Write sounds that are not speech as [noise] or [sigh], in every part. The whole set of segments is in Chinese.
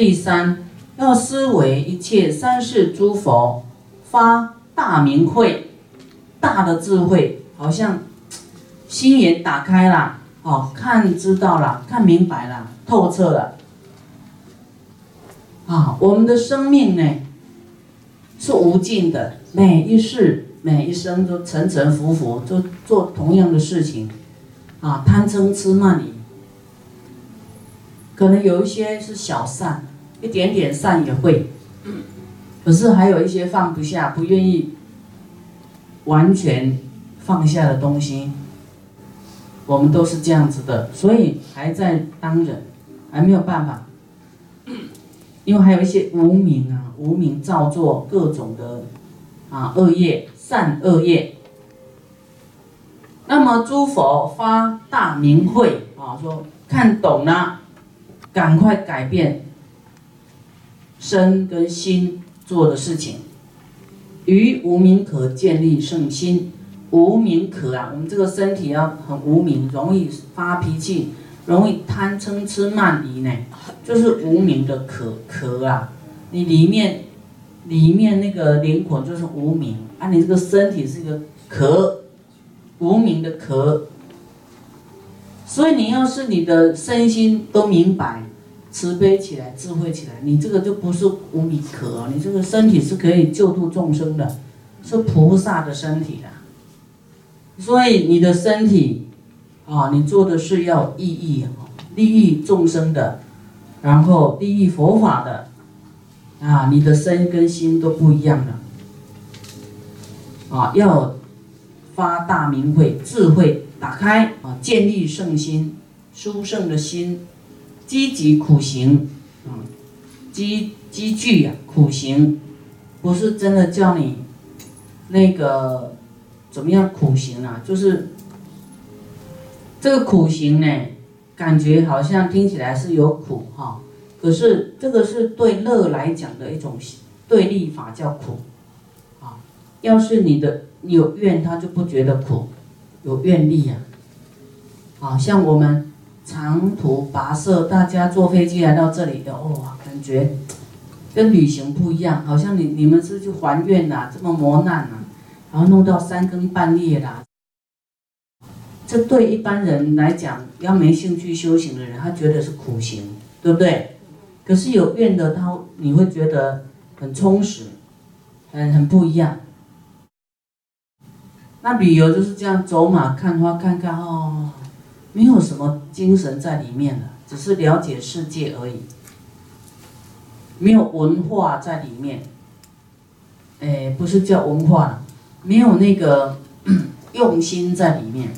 第三，要思维一切三世诸佛发大明慧，大的智慧，好像心眼打开了，哦，看知道了，看明白了，透彻了。啊，我们的生命呢是无尽的，每一世、每一生都沉沉浮浮，都做同样的事情，啊，贪嗔痴慢疑，可能有一些是小善，一点点善也会，可是还有一些放不下、不愿意完全放下的东西，我们都是这样子的，所以还在当人，还没有办法。因为还有一些无名啊，无名造作各种的啊恶业，善恶业。那么诸佛发大明慧啊，说看懂了，赶快改变身跟心做的事情。于无名可建立圣心，无名可啊，我们这个身体啊很无名，容易发脾气。容易贪嗔痴慢疑呢，就是无名的壳壳啊。你里面里面那个灵魂就是无名啊，你这个身体是一个壳，无名的壳。所以你要是你的身心都明白，慈悲起来，智慧起来，你这个就不是无米壳，你这个身体是可以救度众生的，是菩萨的身体的。所以你的身体。啊，你做的是要意义利益众生的，然后利益佛法的，啊，你的身跟心都不一样的，啊，要发大明慧，智慧打开啊，建立圣心，殊胜的心，积极苦行，啊，积积聚呀，苦行，不是真的叫你那个怎么样苦行啊，就是。这个苦行呢，感觉好像听起来是有苦哈，可是这个是对乐来讲的一种对立法，叫苦，啊，要是你的你有怨，他就不觉得苦，有愿力呀，啊，像我们长途跋涉，大家坐飞机来到这里的，哇，感觉跟旅行不一样，好像你你们是去还愿呐，这么磨难呐，然后弄到三更半夜啦。这对一般人来讲，要没兴趣修行的人，他觉得是苦行，对不对？可是有愿的他，你会觉得很充实，很很不一样。那旅游就是这样，走马看花，看看哦，没有什么精神在里面的，只是了解世界而已，没有文化在里面。哎，不是叫文化，没有那个 [clears throat] 用心在里面。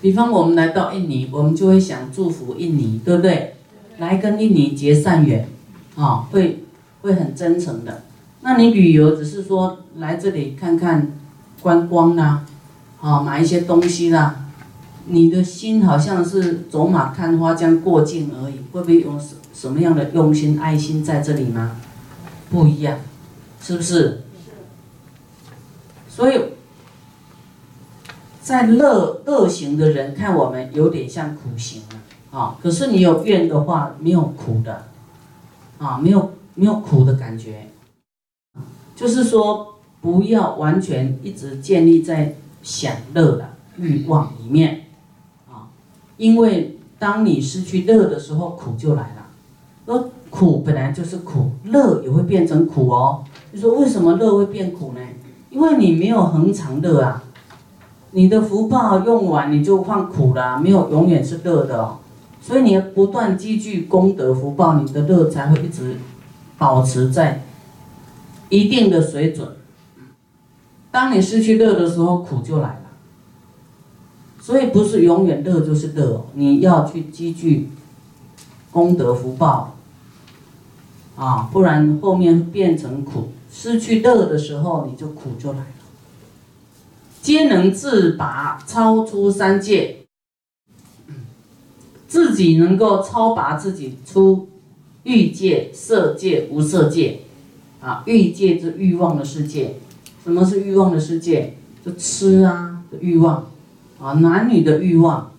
比方我们来到印尼，我们就会想祝福印尼，对不对？来跟印尼结善缘，啊，会会很真诚的。那你旅游只是说来这里看看观光啦，啊，买一些东西啦，你的心好像是走马看花这样过境而已，会不会有什什么样的用心爱心在这里吗？不一样，是不是？所以。在乐乐行的人看我们有点像苦行了啊，可是你有愿的话没有苦的，啊，没有没有苦的感觉，就是说不要完全一直建立在享乐的欲望里面，因为当你失去乐的时候，苦就来了。而苦本来就是苦，乐也会变成苦哦。你说为什么乐会变苦呢？因为你没有恒常乐啊。你的福报用完，你就换苦了，没有永远是乐的哦。所以你要不断积聚功德福报，你的乐才会一直保持在一定的水准。当你失去乐的时候，苦就来了。所以不是永远乐就是乐，你要去积聚功德福报啊，不然后面变成苦。失去乐的时候，你就苦就来了。皆能自拔，超出三界，自己能够超拔自己出欲界、色界、无色界，啊，欲界是欲望的世界。什么是欲望的世界？就吃啊的欲望，啊，男女的欲望。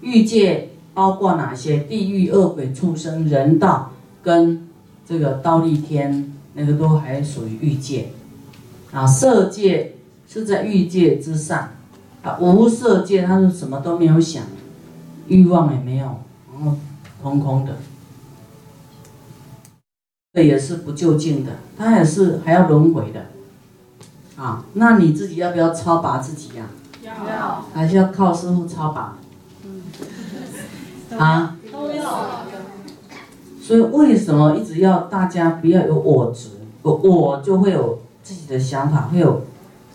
欲界包括哪些？地狱、恶鬼、畜生、人道，跟这个倒立天那个都还属于欲界，啊，色界是在欲界之上，啊，无色界他是什么都没有想，欲望也没有，然后空空的，这也是不究竟的，他也是还要轮回的，啊，那你自己要不要超拔自己呀？要，还是要靠师傅超拔？啊？都要。所以为什么一直要大家不要有我执？有我就会有自己的想法，会有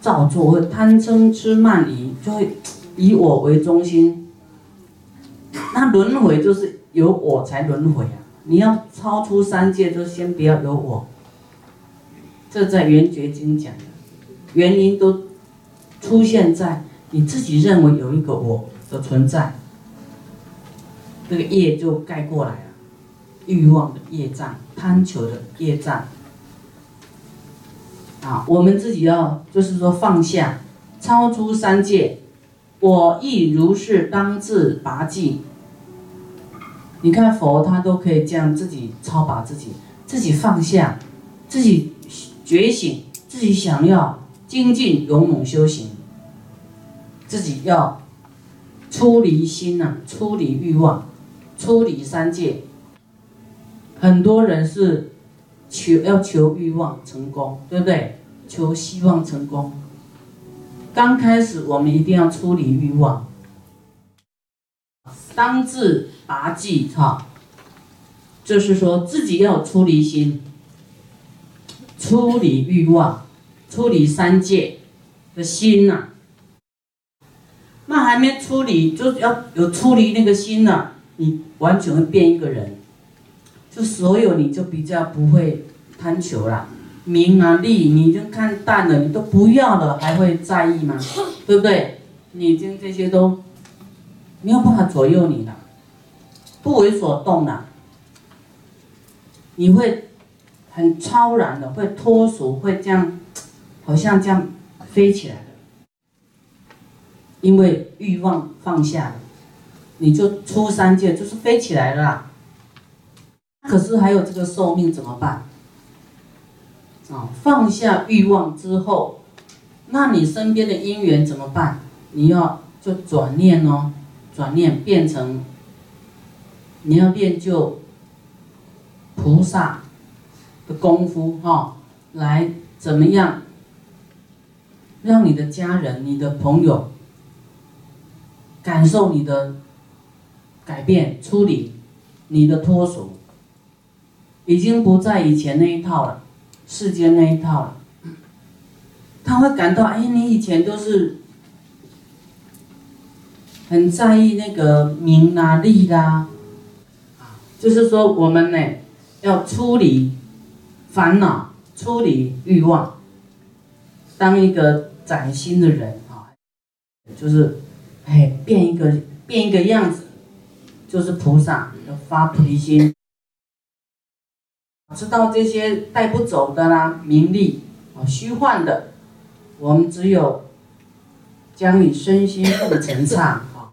造作，会贪嗔痴慢疑，就会以我为中心。那轮回就是有我才轮回啊！你要超出三界，就先不要有我。这在《圆觉经》讲的，原因都出现在你自己认为有一个我的存在，这个业就盖过来了。欲望的业障，贪求的业障，啊，我们自己要就是说放下，超出三界，我亦如是当自拔济。你看佛他都可以这样自己超拔自己，自己放下，自己觉醒，自己想要精进勇猛修行，自己要出离心呐，出离欲望，出离三界。很多人是求要求欲望成功，对不对？求希望成功。刚开始我们一定要出离欲望，当自拔济哈，就是说自己要出离心，出离欲望，出离三界的心呐。那还没出离，就要有出离那个心呢，你完全会变一个人。就所有你就比较不会贪求了，名啊利你已经看淡了，你都不要了，还会在意吗？[laughs] 对不对？你已经这些都没有办法左右你了，不为所动了，你会很超然的，会脱俗，会这样，好像这样飞起来的，因为欲望放下了，你就出三界，就是飞起来了。可是还有这个寿命怎么办？啊，放下欲望之后，那你身边的因缘怎么办？你要就转念哦，转念变成，你要练就菩萨的功夫哈，来怎么样让你的家人、你的朋友感受你的改变、处理你的脱俗。已经不在以前那一套了，世间那一套了。他会感到，哎，你以前都是很在意那个名啊利啦，啊，就是说我们呢要处理烦恼，处理欲望，当一个崭新的人啊，就是哎变一个变一个样子，就是菩萨要发菩提心。知道这些带不走的啦，名利啊，虚幻的，我们只有将你身心奉承上啊。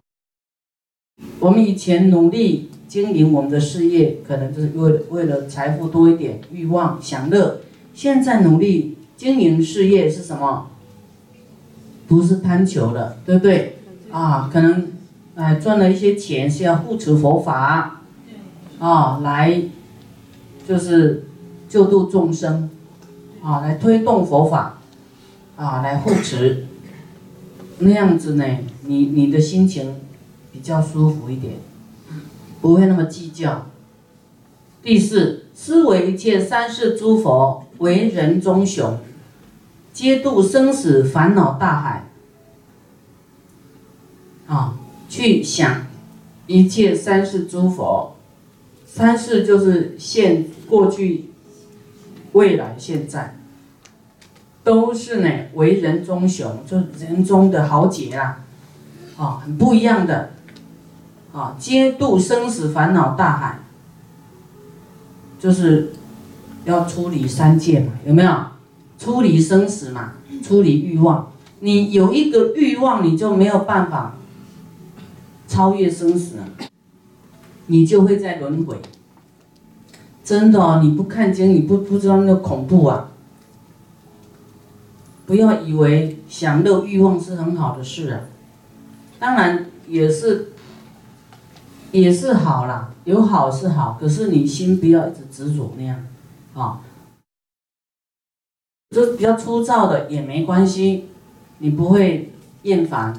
我们以前努力经营我们的事业，可能就是为了为了财富多一点，欲望享乐。现在努力经营事业是什么？不是贪求的，对不对？啊，可能哎赚了一些钱是要护持佛法，啊来。就是救度众生，啊，来推动佛法，啊，来护持，那样子呢，你你的心情比较舒服一点，不会那么计较。第四，思维一切三世诸佛为人中雄，皆度生死烦恼大海，啊，去想一切三世诸佛，三世就是现。过去、未来、现在，都是呢为人中雄，就人中的豪杰啦，啊，很不一样的，啊，皆度生死烦恼大海，就是要处理三界嘛，有没有？处理生死嘛，处理欲望。你有一个欲望，你就没有办法超越生死，你就会在轮回。真的哦，你不看经，你不不知道那个恐怖啊。不要以为享乐欲望是很好的事啊，当然也是，也是好啦，有好是好，可是你心不要一直执着那样，啊，这比较粗糙的也没关系，你不会厌烦，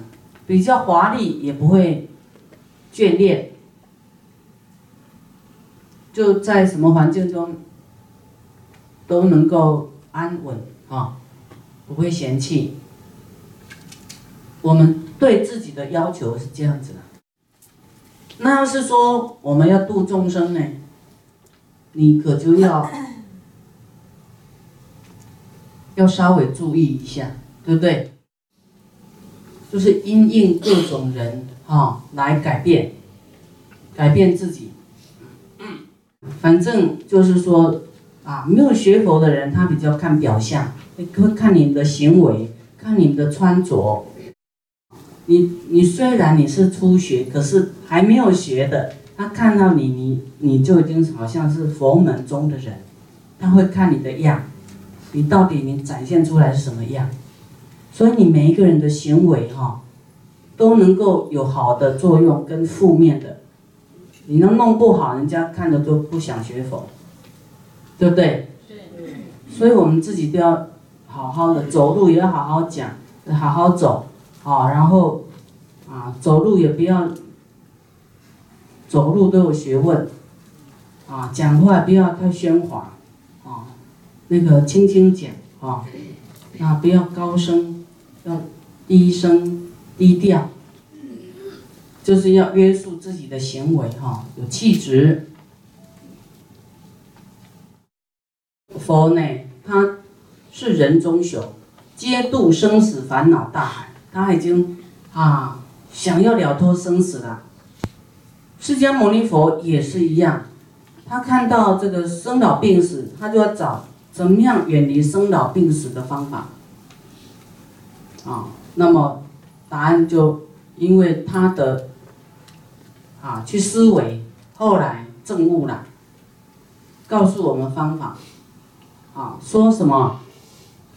比较华丽也不会眷恋。就在什么环境中都能够安稳啊，不会嫌弃。我们对自己的要求是这样子的。那要是说我们要度众生呢，你可就要 [coughs] 要稍微注意一下，对不对？就是因应各种人啊来改变，改变自己。反正就是说，啊，没有学佛的人，他比较看表象，会看你的行为，看你的穿着。你你虽然你是初学，可是还没有学的，他看到你，你你就已经好像是佛门中的人，他会看你的样，你到底你展现出来是什么样？所以你每一个人的行为哈，都能够有好的作用跟负面的。你能弄不好，人家看着都不想学佛，对不对？所以我们自己都要好好的走路，也要好好讲，好好走，啊，然后啊，走路也不要走路都有学问，啊，讲话不要太喧哗，啊，那个轻轻讲，啊，啊，不要高声，要低声低调。就是要约束自己的行为，哈，有气质。佛呢，他是人中雄，皆度生死烦恼大海，他已经啊想要了脱生死了。释迦牟尼佛也是一样，他看到这个生老病死，他就要找怎么样远离生老病死的方法。啊，那么答案就因为他的。啊，去思维，后来证悟了，告诉我们方法。啊，说什么？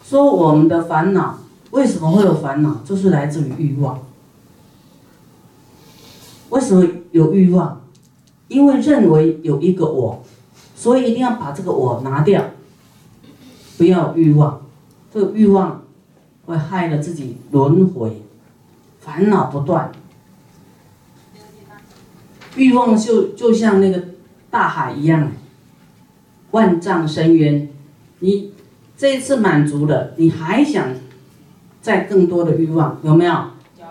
说我们的烦恼为什么会有烦恼？就是来自于欲望。为什么有欲望？因为认为有一个我，所以一定要把这个我拿掉，不要欲望。这个欲望会害了自己轮回，烦恼不断。欲望就就像那个大海一样，万丈深渊。你这一次满足了，你还想再更多的欲望，有没有？有。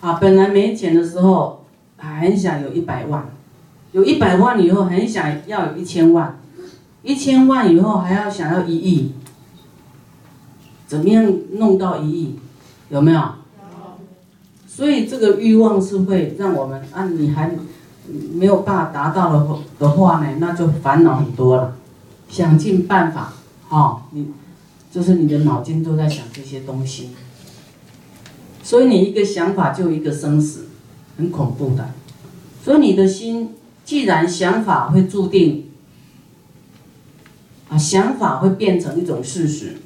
啊，本来没钱的时候，还很想有一百万，有一百万以后，很想要有一千万，一千万以后还要想要一亿，怎么样弄到一亿？有没有？所以这个欲望是会让我们啊，你还没有办法达到的的话呢，那就烦恼很多了。想尽办法，哈，你就是你的脑筋都在想这些东西。所以你一个想法就一个生死，很恐怖的。所以你的心既然想法会注定啊，想法会变成一种事实，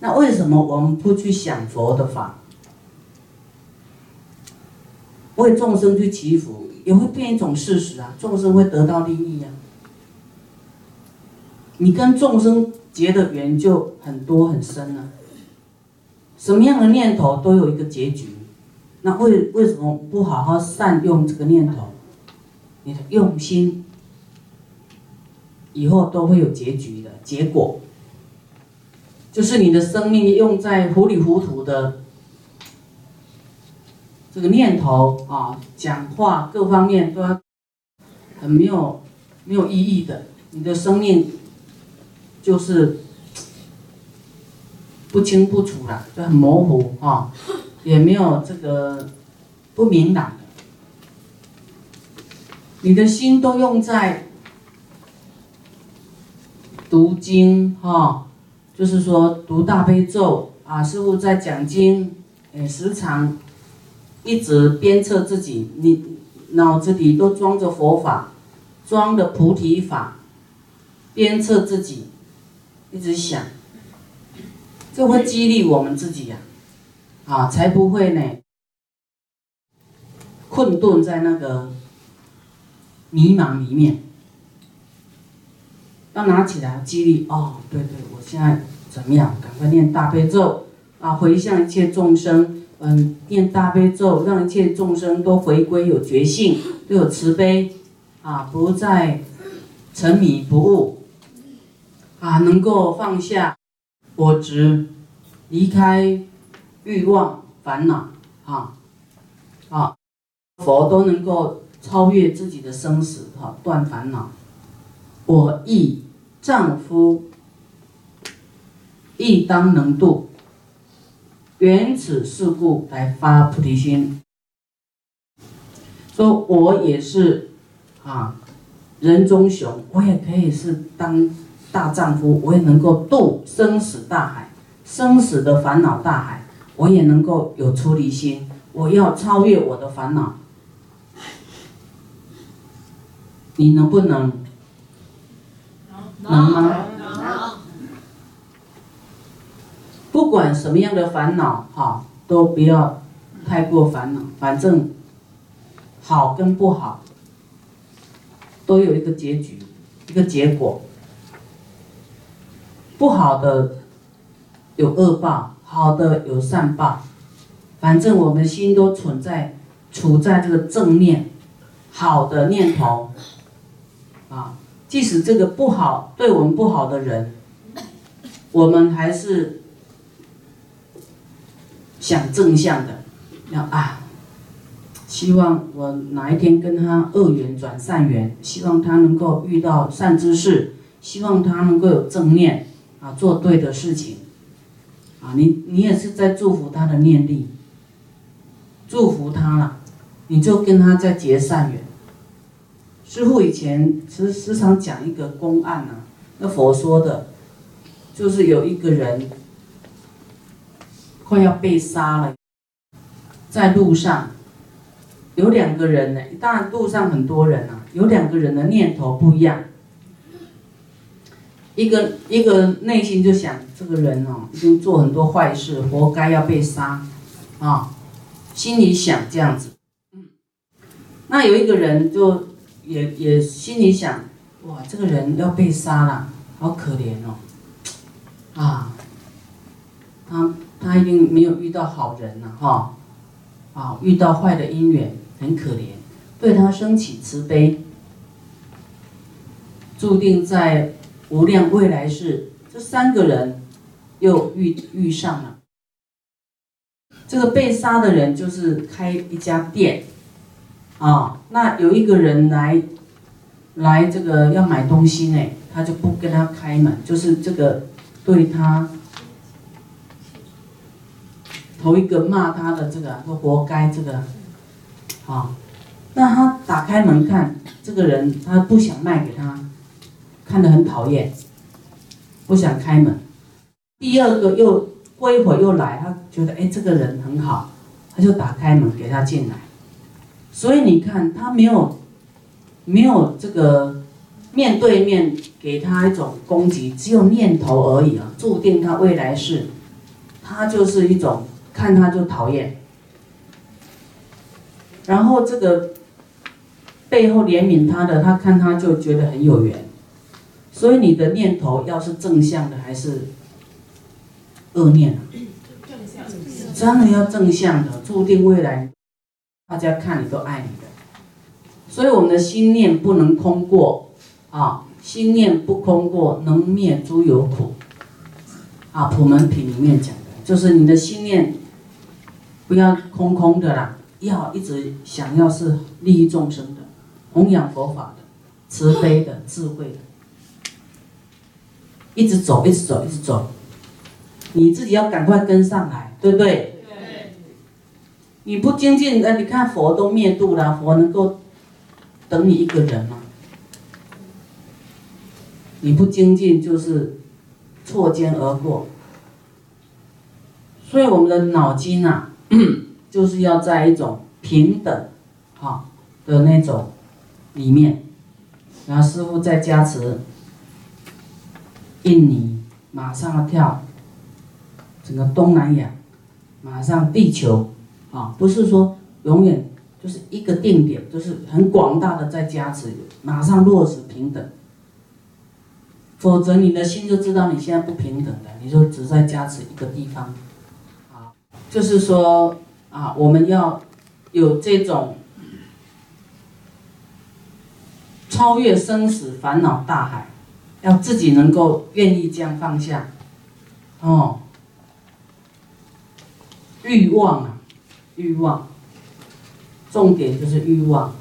那为什么我们不去想佛的法？为众生去祈福，也会变一种事实啊！众生会得到利益啊！你跟众生结的缘就很多很深了。什么样的念头都有一个结局，那为为什么不好好善用这个念头？你的用心，以后都会有结局的结果。就是你的生命用在糊里糊涂的。这个念头啊，讲话各方面都要很没有没有意义的，你的生命就是不清不楚了，就很模糊啊，也没有这个不明朗的。你的心都用在读经哈，就是说读大悲咒啊，师傅在讲经，哎，时常。一直鞭策自己，你脑子里都装着佛法，装的菩提法，鞭策自己，一直想，这会激励我们自己呀，啊，才不会呢困顿在那个迷茫里面。要拿起来激励哦，对对，我现在怎么样？赶快念大悲咒啊，回向一切众生。嗯，念大悲咒，让一切众生都回归有觉性，都有慈悲，啊，不再沉迷不悟，啊，能够放下我执，离开欲望烦恼，啊，啊，佛都能够超越自己的生死，哈，断烦恼。我亦丈夫，亦当能度。缘此事故来发菩提心，说我也是啊，人中雄，我也可以是当大丈夫，我也能够渡生死大海，生死的烦恼大海，我也能够有出离心，我要超越我的烦恼，你能不能？能吗？不管什么样的烦恼，哈，都不要太过烦恼。反正好跟不好都有一个结局，一个结果。不好的有恶报，好的有善报。反正我们心都存在，处在这个正念，好的念头啊。即使这个不好，对我们不好的人，我们还是。想正向的，要啊，希望我哪一天跟他恶缘转善缘，希望他能够遇到善知识，希望他能够有正念啊，做对的事情，啊，你你也是在祝福他的念力，祝福他了，你就跟他在结善缘。师傅以前时时常讲一个公案啊，那佛说的，就是有一个人。快要被杀了，在路上有两个人呢，当然路上很多人啊，有两个人的念头不一样，一个一个内心就想这个人哦，已经做很多坏事，活该要被杀，啊，心里想这样子，嗯，那有一个人就也也心里想，哇，这个人要被杀了，好可怜哦，啊，他。他一定没有遇到好人呐，哈，啊，遇到坏的姻缘，很可怜，对他升起慈悲，注定在无量未来世，这三个人又遇遇上了。这个被杀的人就是开一家店，啊，那有一个人来，来这个要买东西呢，他就不跟他开门，就是这个对他。头一个骂他的这个说活该这个，好，那他打开门看这个人，他不想卖给他，看得很讨厌，不想开门。第二个又过一会儿又来，他觉得哎这个人很好，他就打开门给他进来。所以你看他没有没有这个面对面给他一种攻击，只有念头而已啊，注定他未来是，他就是一种。看他就讨厌，然后这个背后怜悯他的，他看他就觉得很有缘，所以你的念头要是正向的还是恶念啊？正向，真的要正向的，注定未来大家看你都爱你的，所以我们的心念不能空过啊，心念不空过能灭诸有苦啊，普门品里面讲的就是你的心念。不要空空的啦，要一直想要是利益众生的，弘扬佛法的，慈悲的，智慧的，一直走，一直走，一直走，你自己要赶快跟上来，对不对？你不精进，呃，你看佛都灭度了，佛能够等你一个人吗？你不精进就是错肩而过，所以我们的脑筋啊。[clears throat] 就是要在一种平等，哈的那种里面，然后师傅再加持，印尼马上要跳，整个东南亚，马上地球，啊，不是说永远就是一个定点，就是很广大的在加持，马上落实平等。否则你的心就知道你现在不平等的，你就只在加持一个地方，啊，就是说啊，我们要有这种。超越生死烦恼大海，要自己能够愿意这样放下，哦，欲望啊，欲望，重点就是欲望，